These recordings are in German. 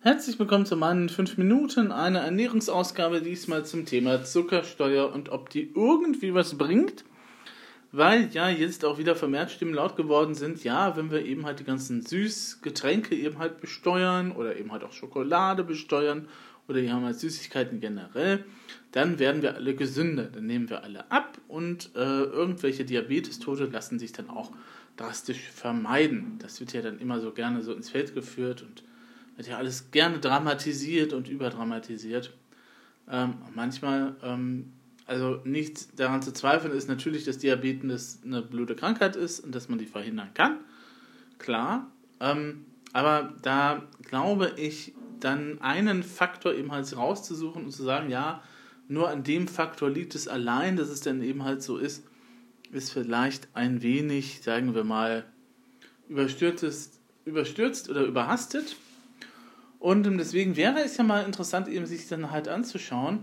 Herzlich willkommen zu meinen 5 Minuten, eine Ernährungsausgabe diesmal zum Thema Zuckersteuer und ob die irgendwie was bringt. Weil ja jetzt auch wieder vermehrt Stimmen laut geworden sind, ja, wenn wir eben halt die ganzen Süßgetränke eben halt besteuern oder eben halt auch Schokolade besteuern oder die haben halt Süßigkeiten generell, dann werden wir alle gesünder, dann nehmen wir alle ab und äh, irgendwelche Diabetestote lassen sich dann auch drastisch vermeiden. Das wird ja dann immer so gerne so ins Feld geführt und wird ja alles gerne dramatisiert und überdramatisiert. Ähm, manchmal, ähm, also nicht daran zu zweifeln ist natürlich, dass Diabetes eine blöde Krankheit ist und dass man die verhindern kann. Klar. Ähm, aber da glaube ich, dann einen Faktor eben halt rauszusuchen und zu sagen, ja, nur an dem Faktor liegt es allein, dass es dann eben halt so ist, ist vielleicht ein wenig, sagen wir mal, überstürzt, überstürzt oder überhastet. Und deswegen wäre es ja mal interessant, eben sich dann halt anzuschauen,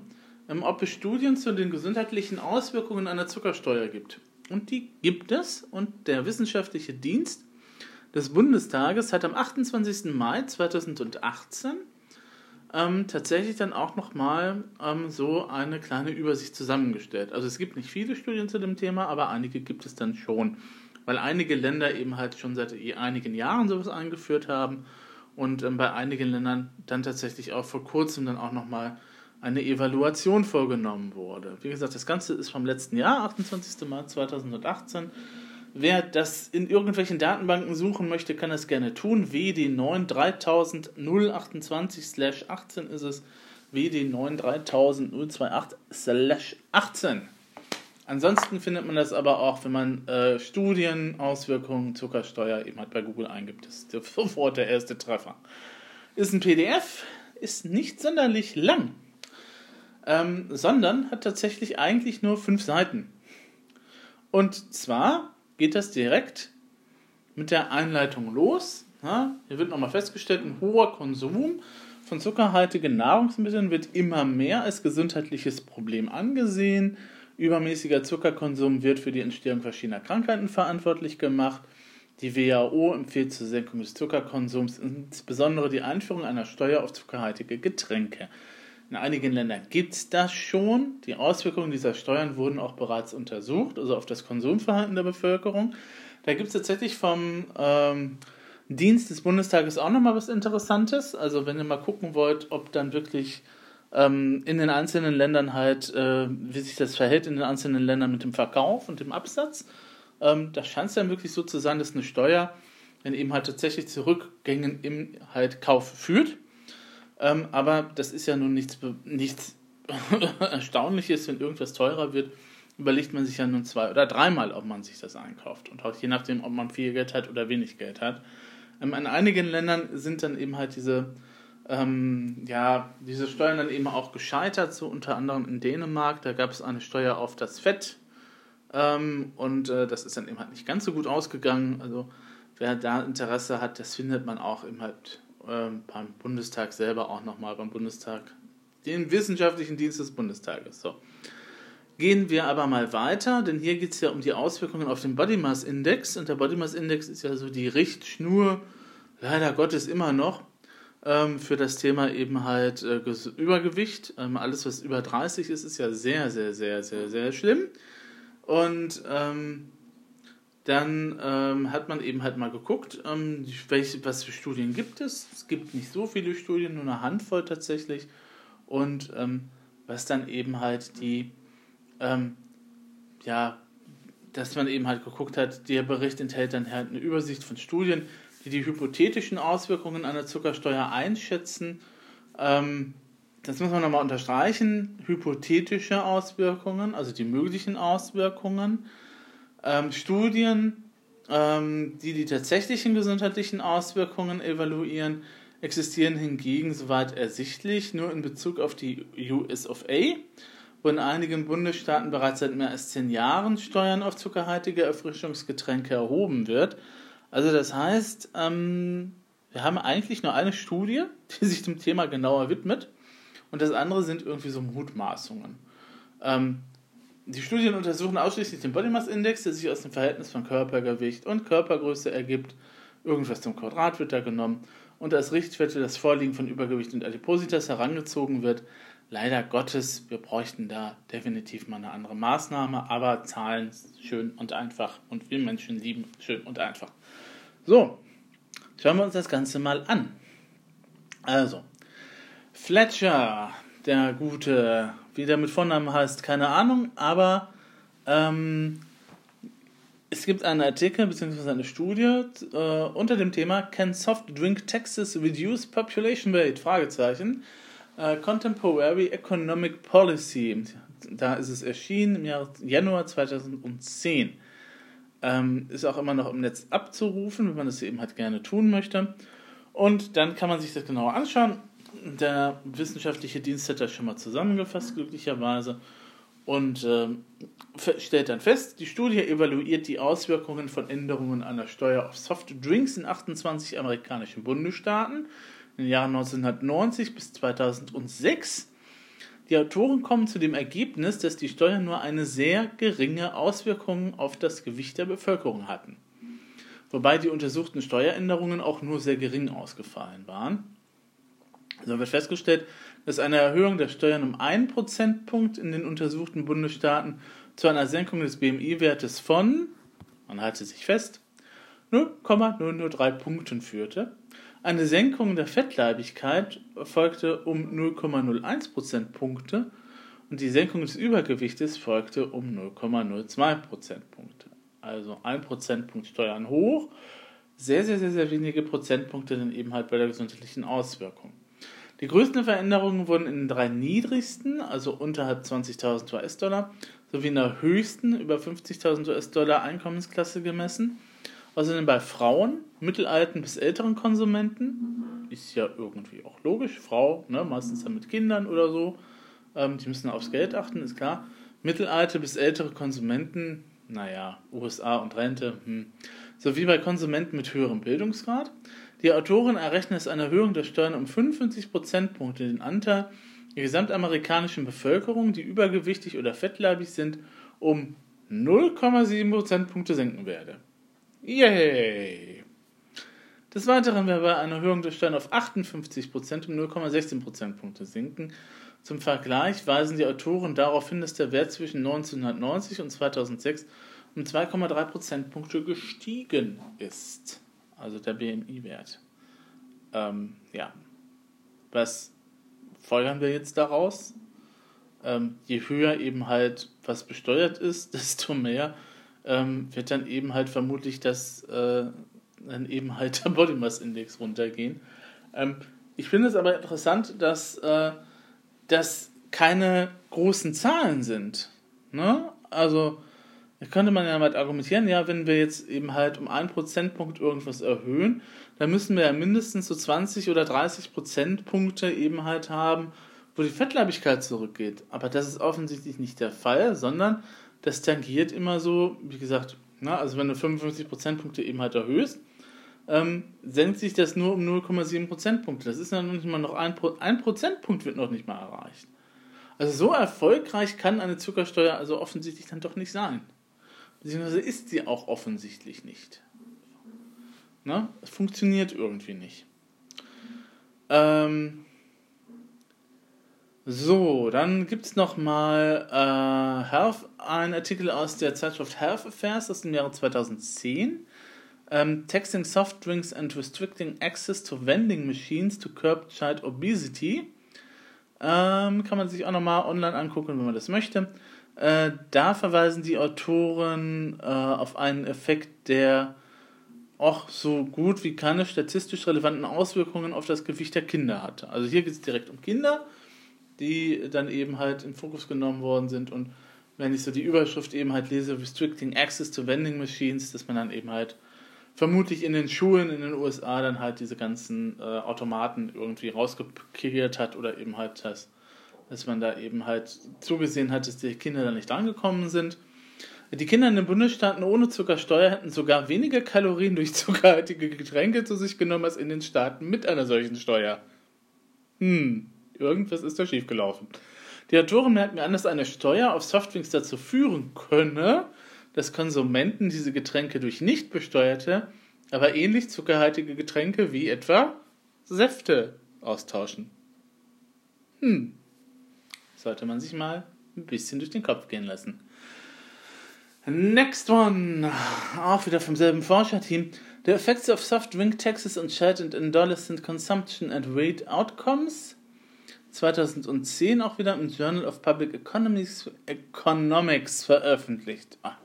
ähm, ob es Studien zu den gesundheitlichen Auswirkungen einer Zuckersteuer gibt. Und die gibt es. Und der wissenschaftliche Dienst des Bundestages hat am 28. Mai 2018 ähm, tatsächlich dann auch nochmal ähm, so eine kleine Übersicht zusammengestellt. Also es gibt nicht viele Studien zu dem Thema, aber einige gibt es dann schon, weil einige Länder eben halt schon seit einigen Jahren sowas eingeführt haben und ähm, bei einigen Ländern dann tatsächlich auch vor kurzem dann auch nochmal eine Evaluation vorgenommen wurde. Wie gesagt, das Ganze ist vom letzten Jahr, 28. März 2018. Wer das in irgendwelchen Datenbanken suchen möchte, kann das gerne tun. WD9 3000 18 ist es. WD9 3000 18. Ansonsten findet man das aber auch, wenn man äh, Studien, Auswirkungen, Zuckersteuer eben halt bei Google eingibt. Das ist sofort der erste Treffer. Ist ein PDF, ist nicht sonderlich lang, ähm, sondern hat tatsächlich eigentlich nur fünf Seiten. Und zwar geht das direkt mit der Einleitung los. Ja, hier wird nochmal festgestellt, ein hoher Konsum von zuckerhaltigen Nahrungsmitteln wird immer mehr als gesundheitliches Problem angesehen. Übermäßiger Zuckerkonsum wird für die Entstehung verschiedener Krankheiten verantwortlich gemacht. Die WHO empfiehlt zur Senkung des Zuckerkonsums insbesondere die Einführung einer Steuer auf zuckerhaltige Getränke. In einigen Ländern gibt es das schon. Die Auswirkungen dieser Steuern wurden auch bereits untersucht, also auf das Konsumverhalten der Bevölkerung. Da gibt es tatsächlich vom ähm, Dienst des Bundestages auch nochmal was Interessantes. Also wenn ihr mal gucken wollt, ob dann wirklich ähm, in den einzelnen Ländern halt, äh, wie sich das verhält in den einzelnen Ländern mit dem Verkauf und dem Absatz. Ähm, da scheint es dann wirklich so zu sein, dass eine Steuer dann eben halt tatsächlich zu Rückgängen im halt Kauf führt. Ähm, aber das ist ja nun nichts, nichts Erstaunliches, wenn irgendwas teurer wird, überlegt man sich ja nun zwei oder dreimal, ob man sich das einkauft. Und auch je nachdem, ob man viel Geld hat oder wenig Geld hat. Ähm, in einigen Ländern sind dann eben halt diese ähm, ja, diese Steuern dann eben auch gescheitert, so unter anderem in Dänemark. Da gab es eine Steuer auf das Fett ähm, und äh, das ist dann eben halt nicht ganz so gut ausgegangen. Also wer da Interesse hat, das findet man auch eben halt äh, beim Bundestag selber auch nochmal, beim Bundestag, den wissenschaftlichen Dienst des Bundestages. So. Gehen wir aber mal weiter, denn hier geht es ja um die Auswirkungen auf den Body Mass Index und der Body Mass Index ist ja so die Richtschnur, leider Gottes immer noch, ähm, für das Thema eben halt äh, Übergewicht. Ähm, alles, was über 30 ist, ist ja sehr, sehr, sehr, sehr, sehr schlimm. Und ähm, dann ähm, hat man eben halt mal geguckt, ähm, welche, was für Studien gibt es. Es gibt nicht so viele Studien, nur eine Handvoll tatsächlich. Und ähm, was dann eben halt die, ja, dass man eben halt geguckt hat, der Bericht enthält dann halt eine Übersicht von Studien, die die hypothetischen Auswirkungen einer Zuckersteuer einschätzen. Ähm, das muss man nochmal unterstreichen. Hypothetische Auswirkungen, also die möglichen Auswirkungen. Ähm, Studien, ähm, die die tatsächlichen gesundheitlichen Auswirkungen evaluieren, existieren hingegen soweit ersichtlich nur in Bezug auf die US of A, wo in einigen Bundesstaaten bereits seit mehr als zehn Jahren Steuern auf zuckerhaltige Erfrischungsgetränke erhoben wird. Also das heißt, ähm, wir haben eigentlich nur eine Studie, die sich dem Thema genauer widmet und das andere sind irgendwie so Mutmaßungen. Ähm, die Studien untersuchen ausschließlich den Body Mass Index, der sich aus dem Verhältnis von Körpergewicht und Körpergröße ergibt. Irgendwas zum Quadrat wird da genommen. und als Richtwert das Vorliegen von Übergewicht und Adipositas herangezogen wird. Leider Gottes, wir bräuchten da definitiv mal eine andere Maßnahme, aber Zahlen schön und einfach und wir Menschen lieben schön und einfach. So, schauen wir uns das Ganze mal an. Also, Fletcher, der gute, wie der mit Vornamen heißt, keine Ahnung, aber ähm, es gibt einen Artikel bzw. eine Studie äh, unter dem Thema Can Soft Drink Taxes Reduce Population Weight? Fragezeichen. Äh, Contemporary Economic Policy. Da ist es erschienen im Jahr Januar 2010. Ähm, ist auch immer noch im Netz abzurufen, wenn man das eben halt gerne tun möchte. Und dann kann man sich das genauer anschauen. Der wissenschaftliche Dienst hat das schon mal zusammengefasst, glücklicherweise und äh, stellt dann fest, die Studie evaluiert die Auswirkungen von Änderungen einer Steuer auf Soft Drinks in 28 amerikanischen Bundesstaaten in den Jahren 1990 bis 2006. Die Autoren kommen zu dem Ergebnis, dass die Steuern nur eine sehr geringe Auswirkung auf das Gewicht der Bevölkerung hatten. Wobei die untersuchten Steueränderungen auch nur sehr gering ausgefallen waren. So wird festgestellt, dass eine Erhöhung der Steuern um einen Prozentpunkt in den untersuchten Bundesstaaten zu einer Senkung des BMI-Wertes von, man halte sich fest, 0,003 Punkten führte. Eine Senkung der Fettleibigkeit folgte um 0,01 Prozentpunkte und die Senkung des Übergewichtes folgte um 0,02 Prozentpunkte. Also ein Prozentpunkt Steuern hoch, sehr, sehr, sehr, sehr wenige Prozentpunkte dann eben halt bei der gesundheitlichen Auswirkung. Die größten Veränderungen wurden in den drei niedrigsten, also unterhalb 20.000 US-Dollar, sowie in der höchsten, über 50.000 US-Dollar Einkommensklasse gemessen. Außerdem bei Frauen, mittelalten bis älteren Konsumenten, ist ja irgendwie auch logisch, Frau, ne, meistens dann mit Kindern oder so, ähm, die müssen aufs Geld achten, ist klar. Mittelalte bis ältere Konsumenten, naja, USA und Rente, hm. sowie bei Konsumenten mit höherem Bildungsgrad. Die Autoren errechnen es eine Erhöhung der Steuern um 55 Prozentpunkte den Anteil der gesamtamerikanischen Bevölkerung, die übergewichtig oder fettleibig sind, um 0,7 Prozentpunkte senken werde. Yay! Des Weiteren wäre bei einer Erhöhung der Steuern auf 58 Prozent um 0,16 Prozentpunkte sinken. Zum Vergleich weisen die Autoren darauf hin, dass der Wert zwischen 1990 und 2006 um 2,3 Prozentpunkte gestiegen ist also der BMI-Wert. Ähm, ja, was folgern wir jetzt daraus? Ähm, je höher eben halt was besteuert ist, desto mehr ähm, wird dann eben halt vermutlich das äh, dann eben halt der Body Mass Index runtergehen. Ähm, ich finde es aber interessant, dass äh, das keine großen Zahlen sind. Ne? Also da könnte man ja mal argumentieren, ja, wenn wir jetzt eben halt um einen Prozentpunkt irgendwas erhöhen, dann müssen wir ja mindestens so 20 oder 30 Prozentpunkte eben halt haben, wo die Fettleibigkeit zurückgeht. Aber das ist offensichtlich nicht der Fall, sondern das tangiert immer so, wie gesagt, na, also wenn du 55 Prozentpunkte eben halt erhöhst, ähm, senkt sich das nur um 0,7 Prozentpunkte. Das ist dann nicht mal noch ein, Pro ein Prozentpunkt wird noch nicht mal erreicht. Also so erfolgreich kann eine Zuckersteuer also offensichtlich dann doch nicht sein. Beziehungsweise ist sie auch offensichtlich nicht. Ne? Es funktioniert irgendwie nicht. Ähm so, dann gibt es nochmal äh, Health, Artikel aus der Zeitschrift Health Affairs aus dem Jahre 2010. Ähm, Texting Soft Drinks and Restricting Access to Vending Machines to Curb Child Obesity. Ähm, kann man sich auch nochmal online angucken, wenn man das möchte. Äh, da verweisen die Autoren äh, auf einen Effekt, der auch so gut wie keine statistisch relevanten Auswirkungen auf das Gewicht der Kinder hatte. Also hier geht es direkt um Kinder, die dann eben halt in Fokus genommen worden sind und wenn ich so die Überschrift eben halt lese, Restricting Access to Vending Machines, dass man dann eben halt vermutlich in den Schulen in den USA dann halt diese ganzen äh, Automaten irgendwie rausgekehrt hat oder eben halt das dass man da eben halt zugesehen hat, dass die Kinder da nicht angekommen sind. Die Kinder in den Bundesstaaten ohne Zuckersteuer hätten sogar weniger Kalorien durch zuckerhaltige Getränke zu sich genommen als in den Staaten mit einer solchen Steuer. Hm, irgendwas ist da schiefgelaufen. Die Autoren merken an, dass eine Steuer auf Softdrinks dazu führen könne, dass Konsumenten diese Getränke durch nicht besteuerte, aber ähnlich zuckerhaltige Getränke wie etwa Säfte austauschen. Hm. Sollte man sich mal ein bisschen durch den Kopf gehen lassen. Next one. Auch wieder vom selben Forscherteam. The effects of soft drink taxes on child and adolescent consumption and weight outcomes. 2010 auch wieder im Journal of Public Economics, Economics veröffentlicht. Ah.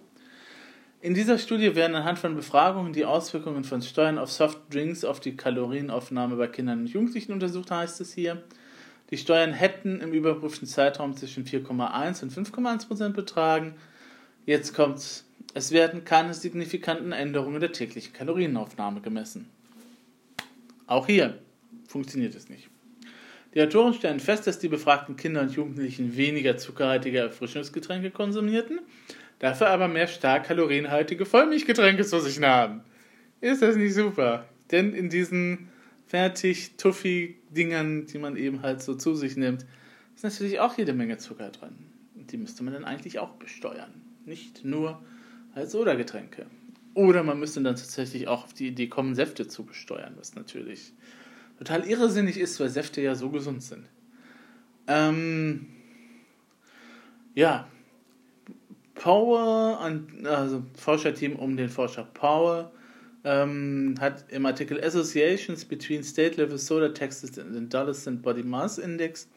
In dieser Studie werden anhand von Befragungen die Auswirkungen von Steuern auf Softdrinks auf die Kalorienaufnahme bei Kindern und Jugendlichen untersucht, heißt es hier. Die Steuern hätten im überprüften Zeitraum zwischen 4,1 und 5,1 Prozent betragen. Jetzt kommt's. Es werden keine signifikanten Änderungen der täglichen Kalorienaufnahme gemessen. Auch hier funktioniert es nicht. Die Autoren stellen fest, dass die befragten Kinder und Jugendlichen weniger zuckerhaltige Erfrischungsgetränke konsumierten, dafür aber mehr stark kalorienhaltige Vollmilchgetränke zu sich nahmen. Ist das nicht super? Denn in diesen fertig tuffi Dingern, die man eben halt so zu sich nimmt, ist natürlich auch jede Menge Zucker drin. Und die müsste man dann eigentlich auch besteuern. Nicht nur als Soda-Getränke. Oder man müsste dann tatsächlich auch auf die Idee kommen, Säfte zu besteuern, was natürlich total irrsinnig ist, weil Säfte ja so gesund sind. Ähm, ja, Power, also Forscherteam um den Forscher Power, ähm, hat im Artikel Associations between State Level Soda Taxes and Adolescent Body Mass Index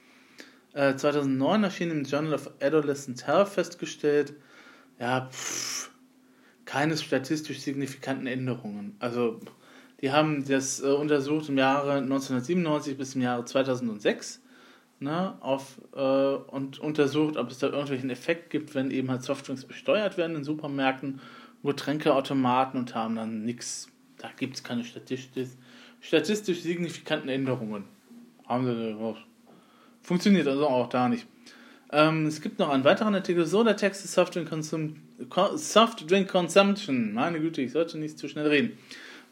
äh, 2009 erschienen im Journal of Adolescent Health festgestellt, ja, pff, keine statistisch signifikanten Änderungen. Also, die haben das äh, untersucht im Jahre 1997 bis im Jahre 2006 ne, auf, äh, und untersucht, ob es da irgendwelchen Effekt gibt, wenn eben halt Softdrinks besteuert werden in Supermärkten, Getränkeautomaten und haben dann nichts. Da gibt es keine statistisch, statistisch signifikanten Änderungen. Haben sie Funktioniert also auch da nicht. Ähm, es gibt noch einen weiteren Artikel, Soda Texas Soft Drink, Consum Soft Drink Consumption. Meine Güte, ich sollte nicht zu schnell reden.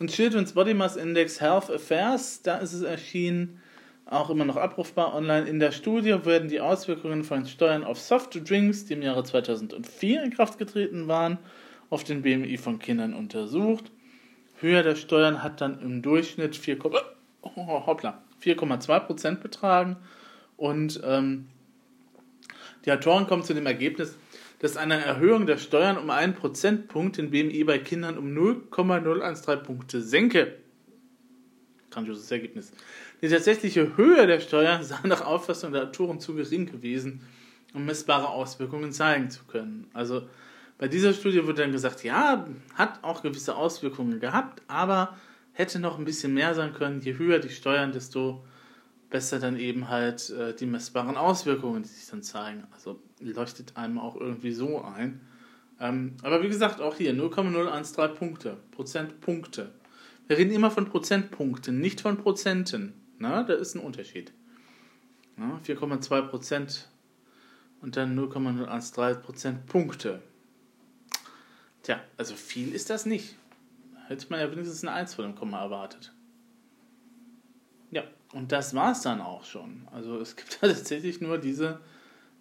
Und Children's Body Mass Index Health Affairs, da ist es erschienen, auch immer noch abrufbar online. In der Studie werden die Auswirkungen von Steuern auf Soft Drinks, die im Jahre 2004 in Kraft getreten waren, auf den BMI von Kindern untersucht. Höhe der Steuern hat dann im Durchschnitt 4,2% betragen und ähm, die Autoren kommen zu dem Ergebnis, dass eine Erhöhung der Steuern um einen Prozentpunkt den BMI bei Kindern um 0,013 Punkte senke. Grandioses Ergebnis. Die tatsächliche Höhe der Steuern sei nach Auffassung der Autoren zu gering gewesen, um messbare Auswirkungen zeigen zu können. Also bei dieser Studie wurde dann gesagt, ja, hat auch gewisse Auswirkungen gehabt, aber hätte noch ein bisschen mehr sein können. Je höher die Steuern, desto besser dann eben halt äh, die messbaren Auswirkungen, die sich dann zeigen. Also leuchtet einem auch irgendwie so ein. Ähm, aber wie gesagt, auch hier 0,013 Punkte, Prozentpunkte. Wir reden immer von Prozentpunkten, nicht von Prozenten. Na, da ist ein Unterschied. 4,2 Prozent und dann 0,013 Prozentpunkte. Tja, also viel ist das nicht. Hätte man ja wenigstens eine 1 vor dem Komma erwartet. Und das war es dann auch schon. Also es gibt tatsächlich nur diese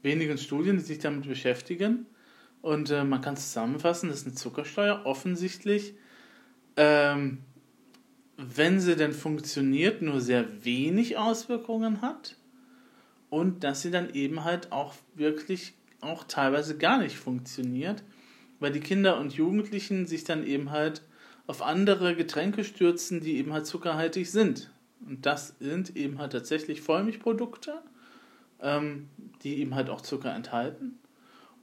wenigen Studien, die sich damit beschäftigen. Und äh, man kann zusammenfassen, dass eine Zuckersteuer offensichtlich, ähm, wenn sie denn funktioniert, nur sehr wenig Auswirkungen hat. Und dass sie dann eben halt auch wirklich auch teilweise gar nicht funktioniert, weil die Kinder und Jugendlichen sich dann eben halt auf andere Getränke stürzen, die eben halt zuckerhaltig sind. Und das sind eben halt tatsächlich Vollmilchprodukte, ähm, die eben halt auch Zucker enthalten.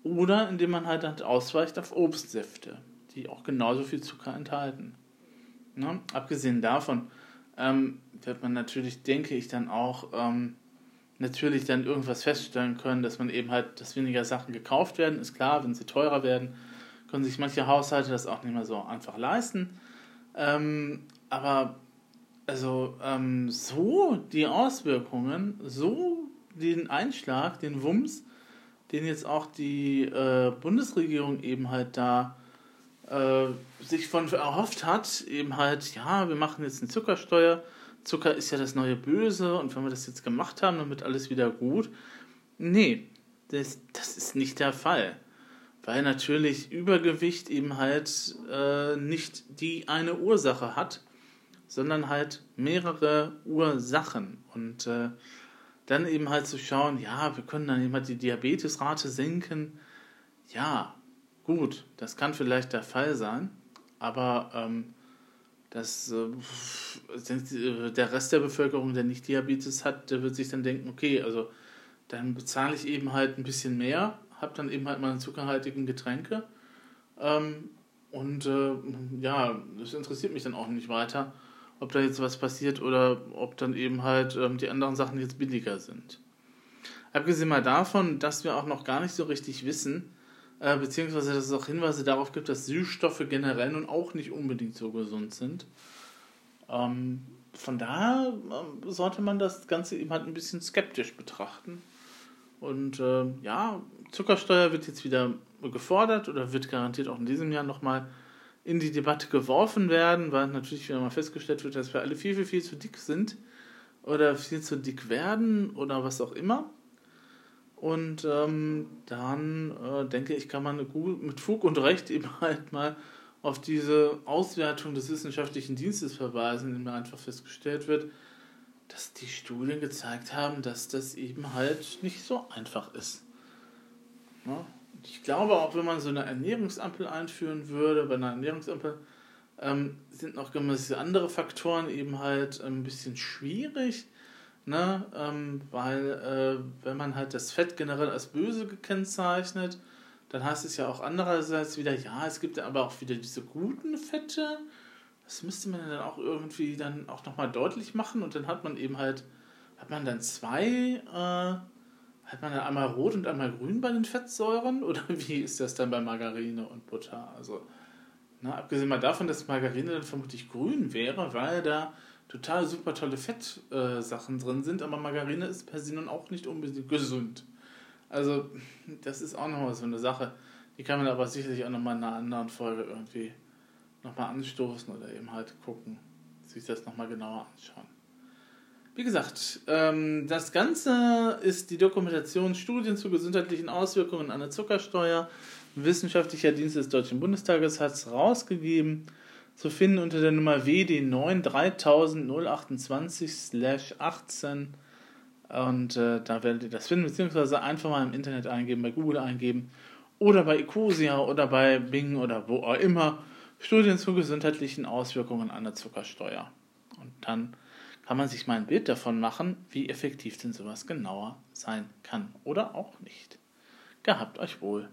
Oder indem man halt, halt ausweicht auf Obstsäfte, die auch genauso viel Zucker enthalten. Ne? Abgesehen davon ähm, wird man natürlich, denke ich, dann auch ähm, natürlich dann irgendwas feststellen können, dass man eben halt, dass weniger Sachen gekauft werden. Ist klar, wenn sie teurer werden, können sich manche Haushalte das auch nicht mehr so einfach leisten. Ähm, aber also ähm, so die Auswirkungen, so den Einschlag, den Wumms, den jetzt auch die äh, Bundesregierung eben halt da äh, sich von erhofft hat, eben halt, ja, wir machen jetzt eine Zuckersteuer, Zucker ist ja das neue Böse und wenn wir das jetzt gemacht haben, dann wird alles wieder gut. Nee, das, das ist nicht der Fall. Weil natürlich Übergewicht eben halt äh, nicht die eine Ursache hat, sondern halt mehrere Ursachen. Und äh, dann eben halt zu schauen, ja, wir können dann eben halt die Diabetesrate senken. Ja, gut, das kann vielleicht der Fall sein, aber ähm, das, äh, der Rest der Bevölkerung, der nicht Diabetes hat, der wird sich dann denken, okay, also dann bezahle ich eben halt ein bisschen mehr, habe dann eben halt meine zuckerhaltigen Getränke ähm, und äh, ja, das interessiert mich dann auch nicht weiter, ob da jetzt was passiert oder ob dann eben halt ähm, die anderen Sachen jetzt billiger sind. Abgesehen mal davon, dass wir auch noch gar nicht so richtig wissen, äh, beziehungsweise dass es auch Hinweise darauf gibt, dass Süßstoffe generell nun auch nicht unbedingt so gesund sind. Ähm, von daher äh, sollte man das Ganze eben halt ein bisschen skeptisch betrachten. Und äh, ja, Zuckersteuer wird jetzt wieder gefordert oder wird garantiert auch in diesem Jahr nochmal in die Debatte geworfen werden, weil natürlich wieder mal festgestellt wird, dass wir alle viel, viel, viel zu dick sind oder viel zu dick werden oder was auch immer. Und ähm, dann äh, denke ich, kann man mit Fug und Recht eben halt mal auf diese Auswertung des wissenschaftlichen Dienstes verweisen, in dem einfach festgestellt wird, dass die Studien gezeigt haben, dass das eben halt nicht so einfach ist. Ja? Ich glaube, auch wenn man so eine Ernährungsampel einführen würde, bei einer Ernährungsampel ähm, sind noch gewisse andere Faktoren eben halt ein bisschen schwierig Ne? Ähm, weil äh, wenn man halt das Fett generell als böse gekennzeichnet, dann heißt es ja auch andererseits wieder, ja, es gibt aber auch wieder diese guten Fette. Das müsste man dann auch irgendwie dann auch nochmal deutlich machen und dann hat man eben halt, hat man dann zwei, äh, hat man dann einmal rot und einmal grün bei den Fettsäuren oder wie ist das dann bei Margarine und Butter? Also, na, abgesehen mal davon, dass Margarine dann vermutlich grün wäre, weil da total super tolle Fettsachen äh, drin sind, aber Margarine ist per se nun auch nicht unbedingt gesund. Also, das ist auch nochmal so eine Sache. Die kann man aber sicherlich auch nochmal in einer anderen Folge irgendwie nochmal anstoßen oder eben halt gucken, sich das nochmal genauer anschauen. Wie gesagt, ähm, das Ganze ist die Dokumentation Studien zu gesundheitlichen Auswirkungen einer Zuckersteuer. Wissenschaftlicher Dienst des Deutschen Bundestages hat es rausgegeben zu finden unter der Nummer WD9 30028-18. Und äh, da werdet ihr das finden, beziehungsweise einfach mal im Internet eingeben, bei Google eingeben oder bei Ecosia oder bei Bing oder wo auch immer. Studien zu gesundheitlichen Auswirkungen einer Zuckersteuer. Und dann kann man sich mal ein Bild davon machen, wie effektiv denn sowas genauer sein kann oder auch nicht. Gehabt euch wohl.